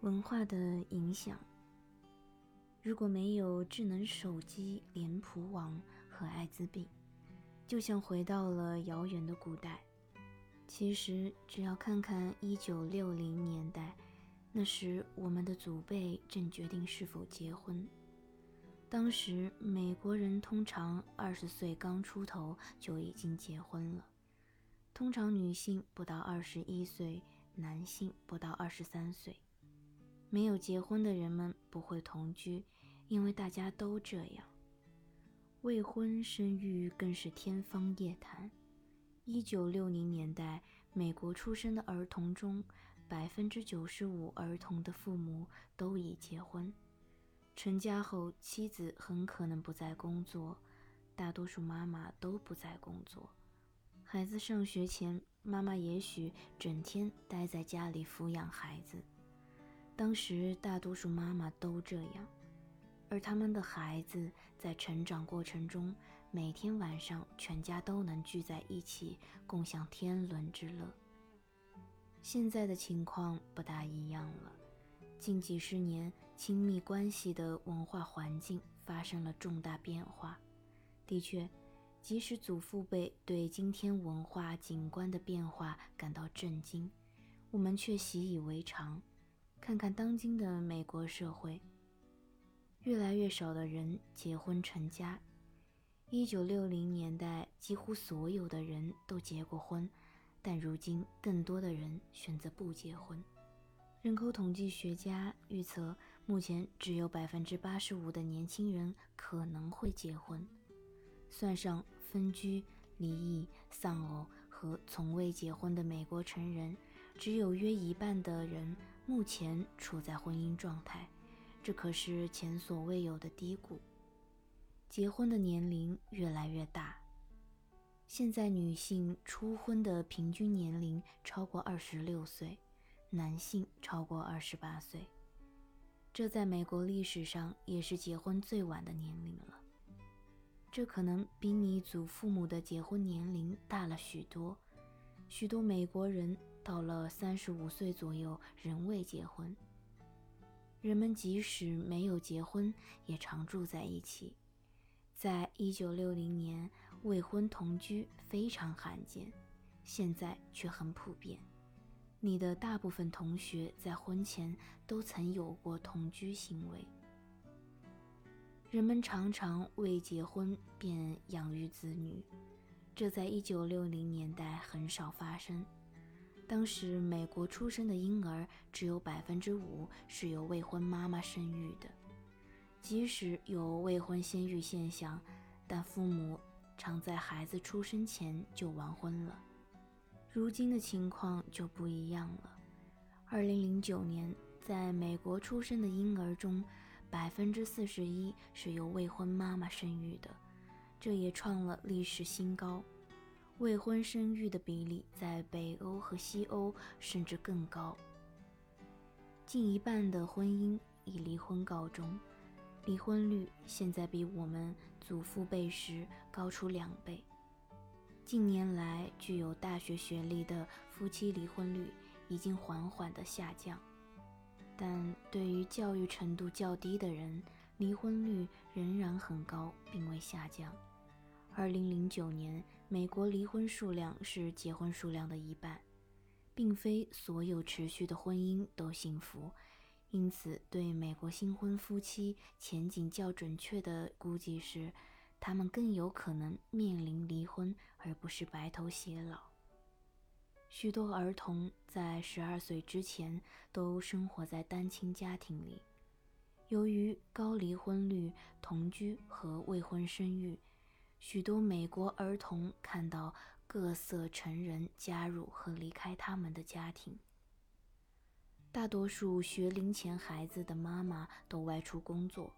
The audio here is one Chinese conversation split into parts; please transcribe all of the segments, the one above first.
文化的影响。如果没有智能手机、脸谱网和艾滋病，就像回到了遥远的古代。其实，只要看看一九六零年代，那时我们的祖辈正决定是否结婚。当时，美国人通常二十岁刚出头就已经结婚了，通常女性不到二十一岁，男性不到二十三岁。没有结婚的人们不会同居，因为大家都这样。未婚生育更是天方夜谭。一九六零年代，美国出生的儿童中，百分之九十五儿童的父母都已结婚。成家后，妻子很可能不再工作，大多数妈妈都不再工作。孩子上学前，妈妈也许整天待在家里抚养孩子。当时大多数妈妈都这样，而他们的孩子在成长过程中，每天晚上全家都能聚在一起，共享天伦之乐。现在的情况不大一样了，近几十年亲密关系的文化环境发生了重大变化。的确，即使祖父辈对今天文化景观的变化感到震惊，我们却习以为常。看看当今的美国社会，越来越少的人结婚成家。一九六零年代，几乎所有的人都结过婚，但如今更多的人选择不结婚。人口统计学家预测，目前只有百分之八十五的年轻人可能会结婚。算上分居、离异、丧偶和从未结婚的美国成人，只有约一半的人。目前处在婚姻状态，这可是前所未有的低谷。结婚的年龄越来越大，现在女性初婚的平均年龄超过二十六岁，男性超过二十八岁。这在美国历史上也是结婚最晚的年龄了。这可能比你祖父母的结婚年龄大了许多，许多美国人。到了三十五岁左右，仍未结婚。人们即使没有结婚，也常住在一起。在一九六零年，未婚同居非常罕见，现在却很普遍。你的大部分同学在婚前都曾有过同居行为。人们常常未结婚便养育子女，这在一九六零年代很少发生。当时，美国出生的婴儿只有百分之五是由未婚妈妈生育的。即使有未婚先育现象，但父母常在孩子出生前就完婚了。如今的情况就不一样了。二零零九年，在美国出生的婴儿中，百分之四十一是由未婚妈妈生育的，这也创了历史新高。未婚生育的比例在北欧和西欧甚至更高，近一半的婚姻以离婚告终，离婚率现在比我们祖父辈时高出两倍。近年来，具有大学学历的夫妻离婚率已经缓缓的下降，但对于教育程度较低的人，离婚率仍然很高，并未下降。二零零九年，美国离婚数量是结婚数量的一半，并非所有持续的婚姻都幸福，因此对美国新婚夫妻前景较准确的估计是，他们更有可能面临离婚，而不是白头偕老。许多儿童在十二岁之前都生活在单亲家庭里，由于高离婚率、同居和未婚生育。许多美国儿童看到各色成人加入和离开他们的家庭。大多数学龄前孩子的妈妈都外出工作。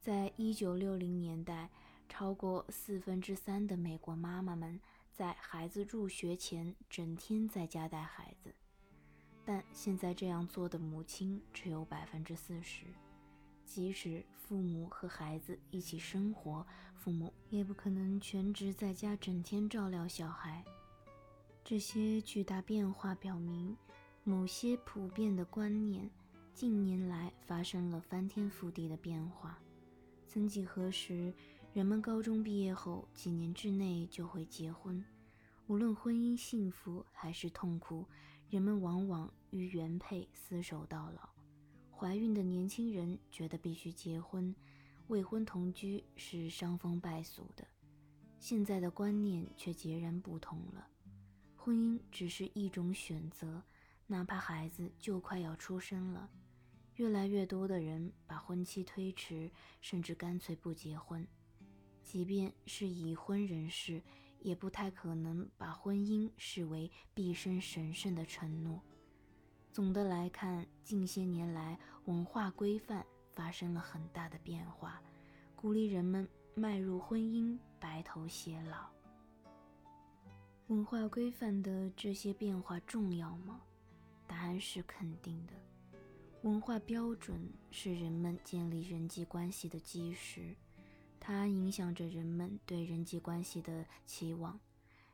在一九六零年代，超过四分之三的美国妈妈们在孩子入学前整天在家带孩子，但现在这样做的母亲只有百分之四十。即使父母和孩子一起生活，父母也不可能全职在家整天照料小孩。这些巨大变化表明，某些普遍的观念，近年来发生了翻天覆地的变化。曾几何时，人们高中毕业后几年之内就会结婚，无论婚姻幸福还是痛苦，人们往往与原配厮守到老。怀孕的年轻人觉得必须结婚，未婚同居是伤风败俗的。现在的观念却截然不同了，婚姻只是一种选择，哪怕孩子就快要出生了。越来越多的人把婚期推迟，甚至干脆不结婚。即便是已婚人士，也不太可能把婚姻视为毕生神圣的承诺。总的来看，近些年来文化规范发生了很大的变化，鼓励人们迈入婚姻，白头偕老。文化规范的这些变化重要吗？答案是肯定的。文化标准是人们建立人际关系的基石，它影响着人们对人际关系的期望，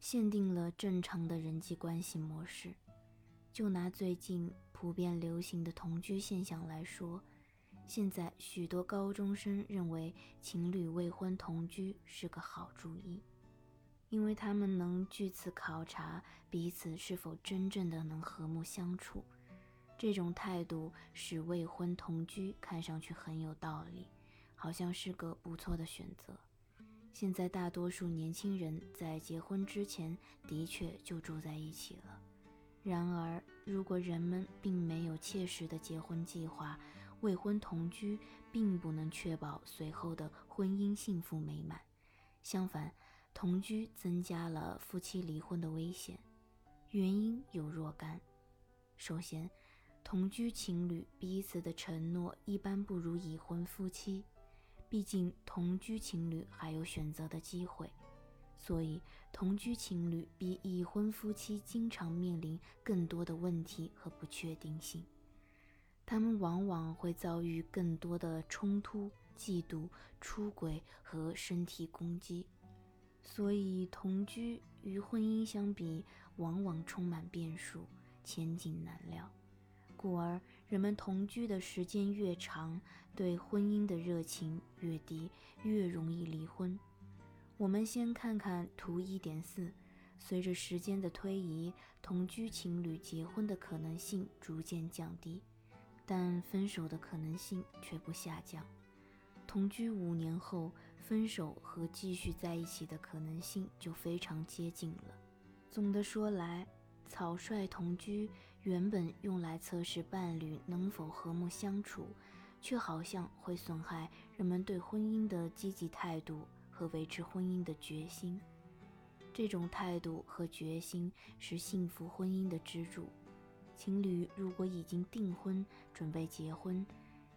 限定了正常的人际关系模式。就拿最近普遍流行的同居现象来说，现在许多高中生认为情侣未婚同居是个好主意，因为他们能据此考察彼此是否真正的能和睦相处。这种态度使未婚同居看上去很有道理，好像是个不错的选择。现在大多数年轻人在结婚之前的确就住在一起了。然而，如果人们并没有切实的结婚计划，未婚同居并不能确保随后的婚姻幸福美满。相反，同居增加了夫妻离婚的危险。原因有若干：首先，同居情侣彼此的承诺一般不如已婚夫妻，毕竟同居情侣还有选择的机会，所以同居情侣比已婚夫妻经常面临更多的问题和不确定性。他们往往会遭遇更多的冲突、嫉妒、出轨和身体攻击，所以同居与婚姻相比，往往充满变数，前景难料。故而，人们同居的时间越长，对婚姻的热情越低，越容易离婚。我们先看看图一点四。随着时间的推移，同居情侣结婚的可能性逐渐降低，但分手的可能性却不下降。同居五年后，分手和继续在一起的可能性就非常接近了。总的说来，草率同居原本用来测试伴侣能否和睦相处，却好像会损害人们对婚姻的积极态度和维持婚姻的决心。这种态度和决心是幸福婚姻的支柱。情侣如果已经订婚，准备结婚，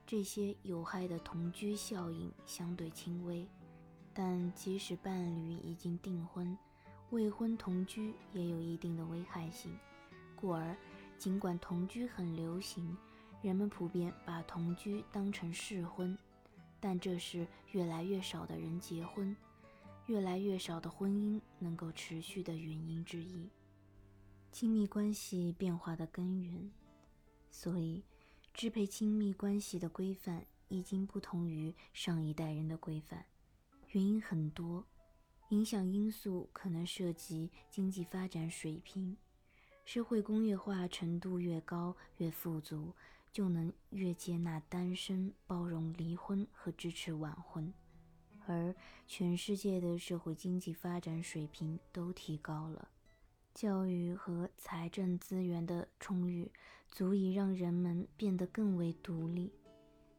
这些有害的同居效应相对轻微；但即使伴侣已经订婚，未婚同居也有一定的危害性，故而，尽管同居很流行，人们普遍把同居当成试婚，但这是越来越少的人结婚，越来越少的婚姻能够持续的原因之一。亲密关系变化的根源，所以，支配亲密关系的规范已经不同于上一代人的规范，原因很多。影响因素可能涉及经济发展水平，社会工业化程度越高越富足，就能越接纳单身、包容离婚和支持晚婚；而全世界的社会经济发展水平都提高了，教育和财政资源的充裕，足以让人们变得更为独立。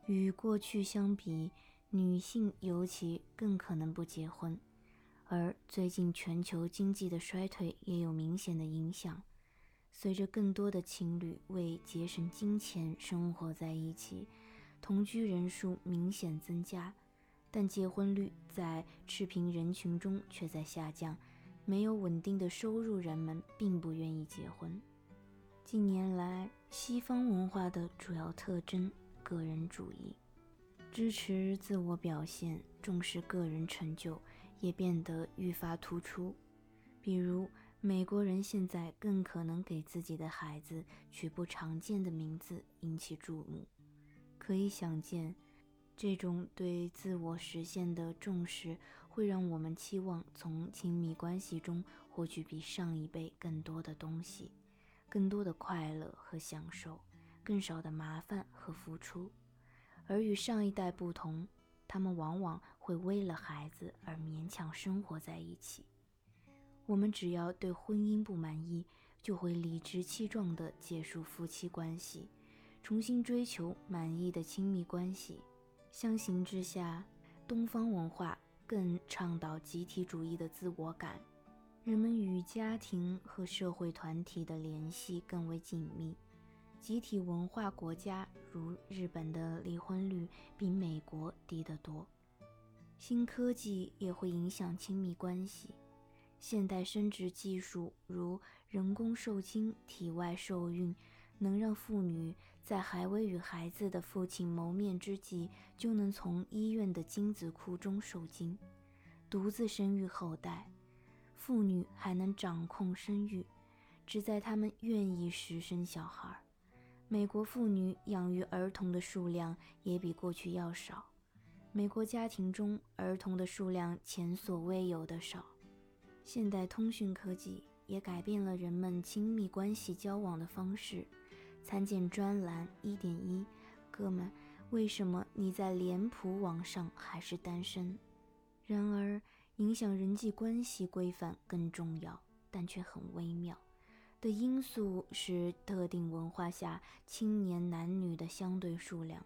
与过去相比，女性尤其更可能不结婚。而最近全球经济的衰退也有明显的影响。随着更多的情侣为节省金钱生活在一起，同居人数明显增加，但结婚率在赤贫人群中却在下降。没有稳定的收入，人们并不愿意结婚。近年来，西方文化的主要特征——个人主义，支持自我表现，重视个人成就。也变得愈发突出，比如美国人现在更可能给自己的孩子取不常见的名字，引起注目。可以想见，这种对自我实现的重视，会让我们期望从亲密关系中获取比上一辈更多的东西，更多的快乐和享受，更少的麻烦和付出。而与上一代不同，他们往往会为了孩子而勉强生活在一起。我们只要对婚姻不满意，就会理直气壮地结束夫妻关系，重新追求满意的亲密关系。相形之下，东方文化更倡导集体主义的自我感，人们与家庭和社会团体的联系更为紧密。集体文化国家如日本的离婚率比美国低得多。新科技也会影响亲密关系。现代生殖技术，如人工受精、体外受孕，能让妇女在还未与孩子的父亲谋面之际，就能从医院的精子库中受精，独自生育后代。妇女还能掌控生育，只在她们愿意时生小孩。美国妇女养育儿童的数量也比过去要少。美国家庭中儿童的数量前所未有的少。现代通讯科技也改变了人们亲密关系交往的方式。参见专栏一点一，哥们，为什么你在脸谱网上还是单身？然而，影响人际关系规范更重要，但却很微妙的因素是特定文化下青年男女的相对数量。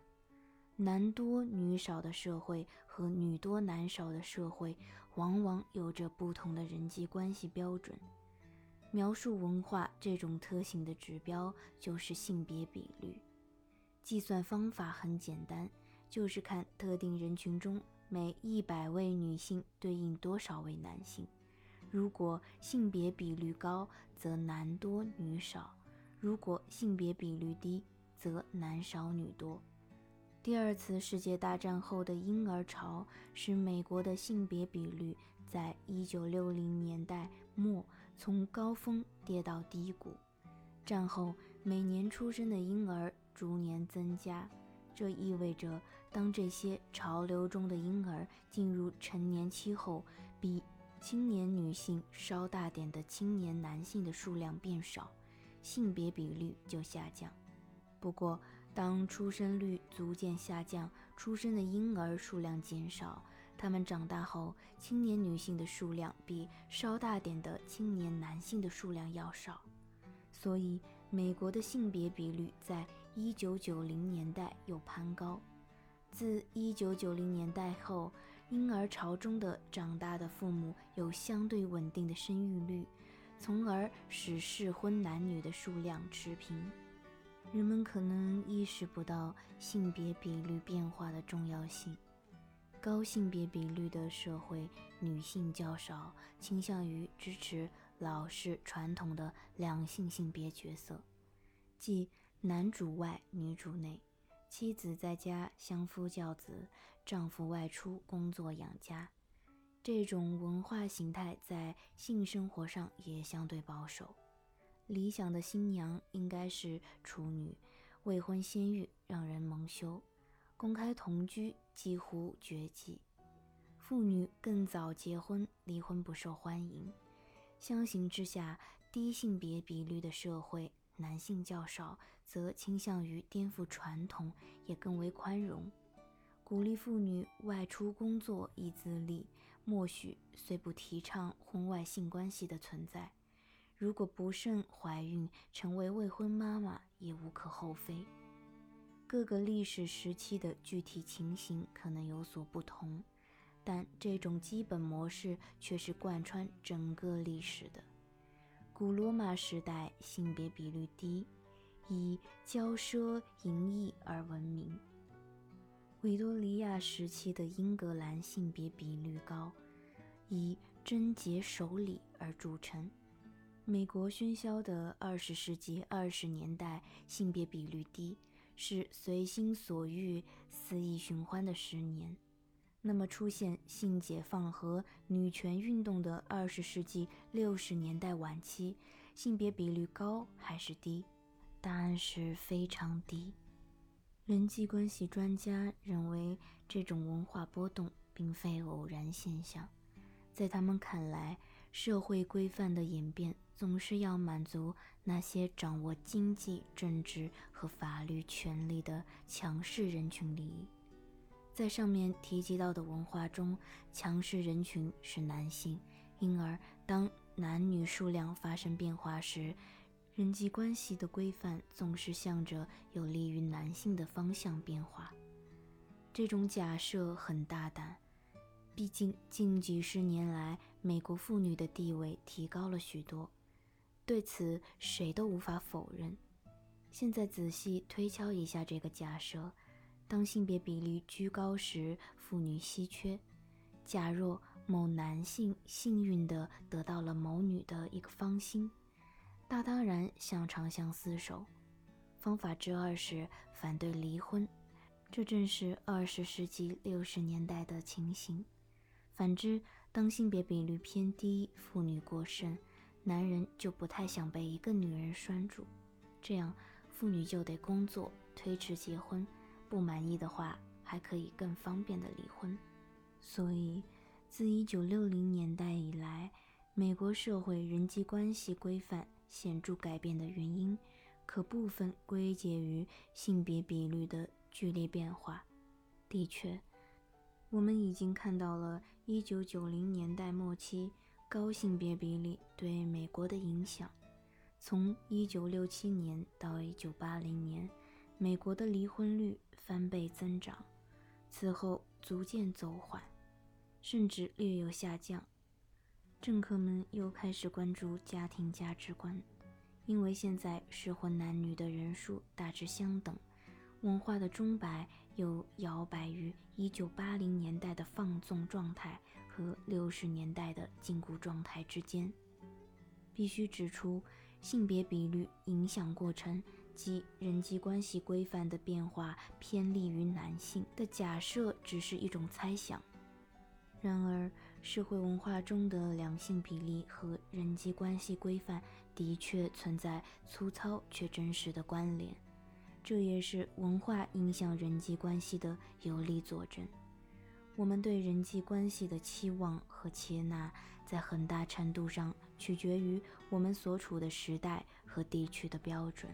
男多女少的社会和女多男少的社会。往往有着不同的人际关系标准。描述文化这种特性的指标就是性别比率。计算方法很简单，就是看特定人群中每一百位女性对应多少位男性。如果性别比率高，则男多女少；如果性别比率低，则男少女多。第二次世界大战后的婴儿潮使美国的性别比率在1960年代末从高峰跌到低谷。战后每年出生的婴儿逐年增加，这意味着当这些潮流中的婴儿进入成年期后，比青年女性稍大点的青年男性的数量变少，性别比率就下降。不过，当出生率逐渐下降，出生的婴儿数量减少，他们长大后，青年女性的数量比稍大点的青年男性的数量要少。所以，美国的性别比率在1990年代又攀高。自1990年代后，婴儿潮中的长大的父母有相对稳定的生育率，从而使适婚男女的数量持平。人们可能意识不到性别比率变化的重要性。高性别比率的社会，女性较少，倾向于支持老式传统的两性性别角色，即男主外女主内，妻子在家相夫教子，丈夫外出工作养家。这种文化形态在性生活上也相对保守。理想的新娘应该是处女，未婚先孕让人蒙羞，公开同居几乎绝迹。妇女更早结婚，离婚不受欢迎。相形之下，低性别比率的社会，男性较少，则倾向于颠覆传统，也更为宽容，鼓励妇女外出工作以自立。默许虽不提倡婚外性关系的存在。如果不慎怀孕，成为未婚妈妈也无可厚非。各个历史时期的具体情形可能有所不同，但这种基本模式却是贯穿整个历史的。古罗马时代性别比率低，以骄奢淫逸而闻名；维多利亚时期的英格兰性别比率高，以贞洁守礼而著称。美国喧嚣的二十世纪二十年代，性别比率低，是随心所欲、肆意寻欢的十年。那么，出现性解放和女权运动的二十世纪六十年代晚期，性别比率高还是低？答案是非常低。人际关系专家认为，这种文化波动并非偶然现象。在他们看来，社会规范的演变总是要满足那些掌握经济、政治和法律权力的强势人群利益。在上面提及到的文化中，强势人群是男性，因而当男女数量发生变化时，人际关系的规范总是向着有利于男性的方向变化。这种假设很大胆，毕竟近几十年来，美国妇女的地位提高了许多，对此谁都无法否认。现在仔细推敲一下这个假设。当性别比例居高时，妇女稀缺。假若某男性幸运地得到了某女的一个芳心，他当然想长相厮守。方法之二是反对离婚，这正是二十世纪六十年代的情形。反之，当性别比率偏低，妇女过剩，男人就不太想被一个女人拴住，这样妇女就得工作，推迟结婚。不满意的话，还可以更方便的离婚。所以，自1960年代以来，美国社会人际关系规范显著改变的原因，可部分归结于性别比率的剧烈变化。的确，我们已经看到了1990年代末期高性别比例对美国的影响。从1967年到1980年，美国的离婚率。翻倍增长，此后逐渐走缓，甚至略有下降。政客们又开始关注家庭价值观，因为现在适婚男女的人数大致相等。文化的钟摆又摇摆于1980年代的放纵状态和60年代的禁锢状态之间。必须指出，性别比率影响过程。即人际关系规范的变化偏利于男性的假设只是一种猜想。然而，社会文化中的两性比例和人际关系规范的确存在粗糙却真实的关联，这也是文化影响人际关系的有力佐证。我们对人际关系的期望和接纳，在很大程度上取决于我们所处的时代和地区的标准。